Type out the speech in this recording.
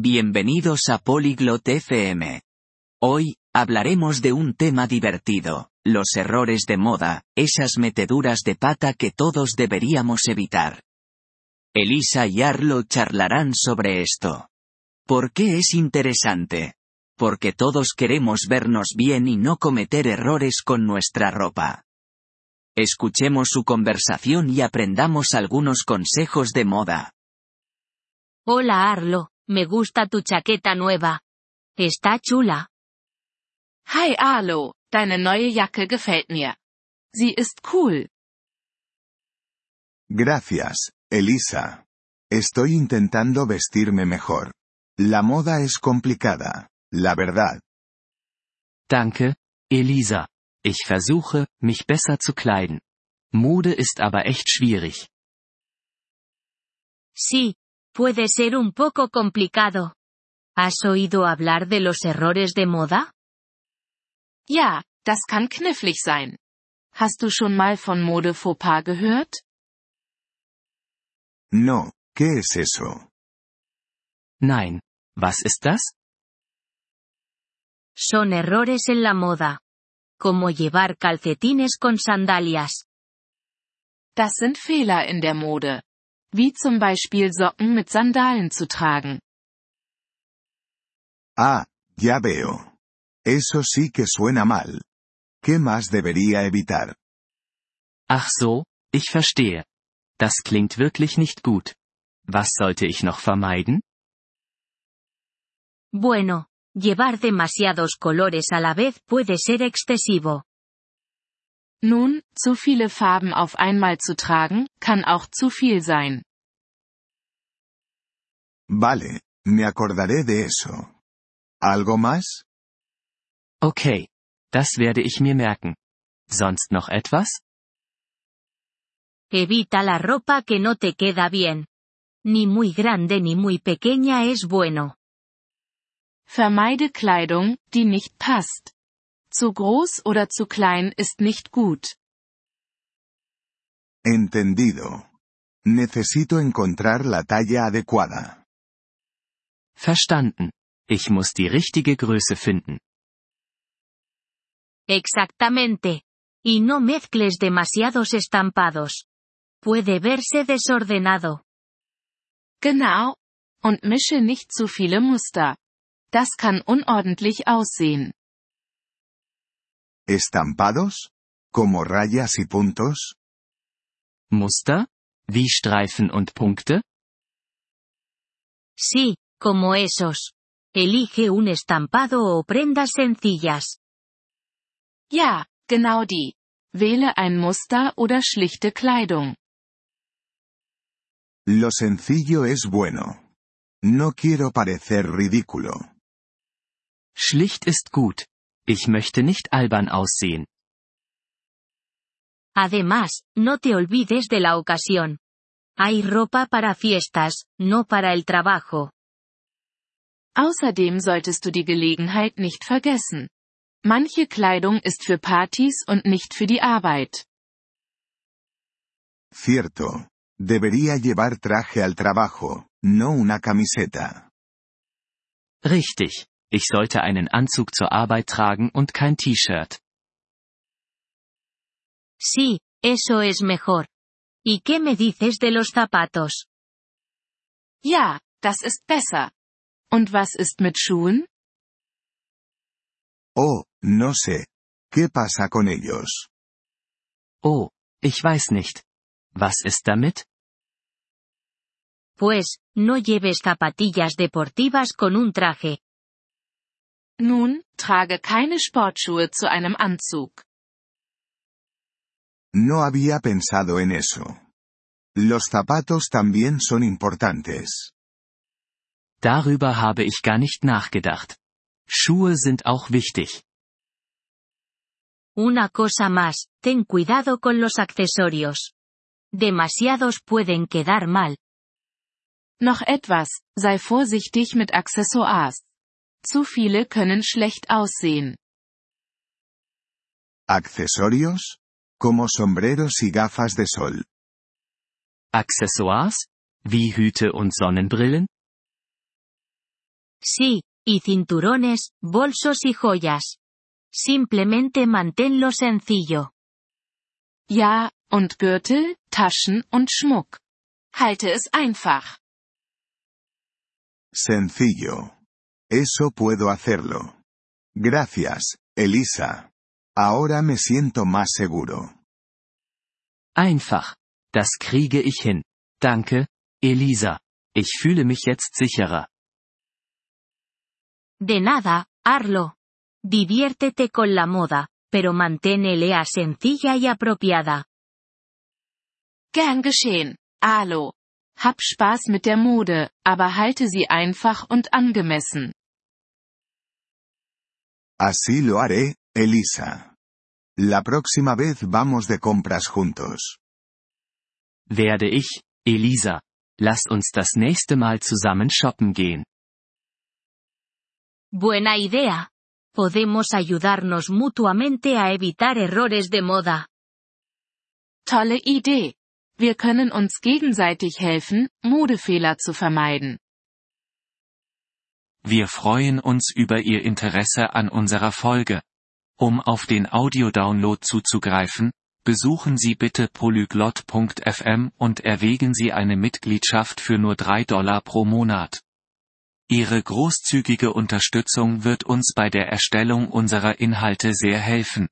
Bienvenidos a Polyglot FM. Hoy, hablaremos de un tema divertido, los errores de moda, esas meteduras de pata que todos deberíamos evitar. Elisa y Arlo charlarán sobre esto. ¿Por qué es interesante? Porque todos queremos vernos bien y no cometer errores con nuestra ropa. Escuchemos su conversación y aprendamos algunos consejos de moda. Hola Arlo, me gusta tu chaqueta nueva. Está chula. Hi Arlo, deine neue Jacke gefällt mir. Sie ist cool. Gracias, Elisa. Estoy intentando vestirme mejor. La moda es complicada, la verdad. Danke, Elisa. Ich versuche, mich besser zu kleiden. Mode ist aber echt schwierig. Sí, puede ser un poco complicado. ¿Has oído hablar de los errores de moda? Ja, das kann knifflig sein. Hast du schon mal von Mode Fauxpas gehört? No, ¿qué es eso? Nein. Was ist das? Son errores en la moda. Como llevar calcetines con sandalias. Das sind Fehler in der Mode. Wie zum Beispiel Socken mit Sandalen zu tragen. Ah, ya veo. Eso sí que suena mal. ¿Qué más debería evitar? Ach so, ich verstehe. Das klingt wirklich nicht gut. Was sollte ich noch vermeiden? Bueno, llevar demasiados colores a la vez puede ser excesivo. Nun, zu viele Farben auf einmal zu tragen, kann auch zu viel sein. Vale, me acordaré de eso. ¿Algo más? Okay. Das werde ich mir merken. Sonst noch etwas? Evita la ropa que no te queda bien. Ni muy grande ni muy pequeña es bueno. Vermeide Kleidung, die nicht passt. Zu groß oder zu klein ist nicht gut. Entendido. Necesito encontrar la talla adecuada. Verstanden. Ich muss die richtige Größe finden. Exactamente. Y no mezcles demasiados estampados. Puede verse desordenado. Genau. Und mische nicht zu viele Muster. Das kann unordentlich aussehen. ¿Estampados? ¿Como rayas y puntos? Muster? Wie Streifen und Punkte? Sí, como esos. Elige un estampado o prendas sencillas. Ja, genau die. Wähle ein Muster oder schlichte Kleidung. Lo sencillo es bueno. No quiero parecer ridículo. Schlicht ist gut. Ich möchte nicht albern aussehen. Además, no te olvides de la ocasión. Hay ropa para fiestas, no para el trabajo. Außerdem solltest du die Gelegenheit nicht vergessen. Manche Kleidung ist für Partys und nicht für die Arbeit. Cierto. Debería llevar traje al trabajo, no una camiseta. Richtig. Ich sollte einen Anzug zur Arbeit tragen und kein T-Shirt. Sí, eso es mejor. ¿Y qué me dices de los zapatos? Ja, das ist besser. Und was ist mit Schuhen? Oh, no sé. ¿Qué pasa con ellos? Oh, ich weiß nicht. Was ist damit? Pues, no lleves zapatillas deportivas con un traje. Nun, trage keine Sportschuhe zu einem Anzug. No había pensado en eso. Los zapatos también son importantes. Darüber habe ich gar nicht nachgedacht. Schuhe sind auch wichtig. Una cosa más, ten cuidado con los accesorios. Demasiados pueden quedar mal. Noch etwas, sei vorsichtig mit Accessoires. Zu viele können schlecht aussehen. ¿Accesorios? Como sombreros y gafas de sol. Accessoires? Wie Hüte und Sonnenbrillen? Sí, y cinturones, bolsos y joyas. Simplemente manténlo sencillo. Ja, und Gürtel, Taschen und Schmuck. Halte es einfach. Sencillo. Eso puedo hacerlo. Gracias, Elisa. Ahora me siento más seguro. Einfach. Das kriege ich hin. Danke, Elisa. Ich fühle mich jetzt sicherer. De nada, Arlo. Diviértete con la moda, pero mantén Lea sencilla y apropiada. Gern geschehen, Arlo. Hab Spaß mit der Mode, aber halte sie einfach und angemessen. Así lo haré, Elisa. La próxima vez vamos de compras juntos. Werde ich, Elisa. Lass uns das nächste Mal zusammen shoppen gehen. Buena idea. Podemos ayudarnos mutuamente a evitar errores de moda. Tolle Idee. Wir können uns gegenseitig helfen, Modefehler zu vermeiden. Wir freuen uns über Ihr Interesse an unserer Folge. Um auf den Audiodownload zuzugreifen, besuchen Sie bitte polyglot.fm und erwägen Sie eine Mitgliedschaft für nur 3 Dollar pro Monat. Ihre großzügige Unterstützung wird uns bei der Erstellung unserer Inhalte sehr helfen.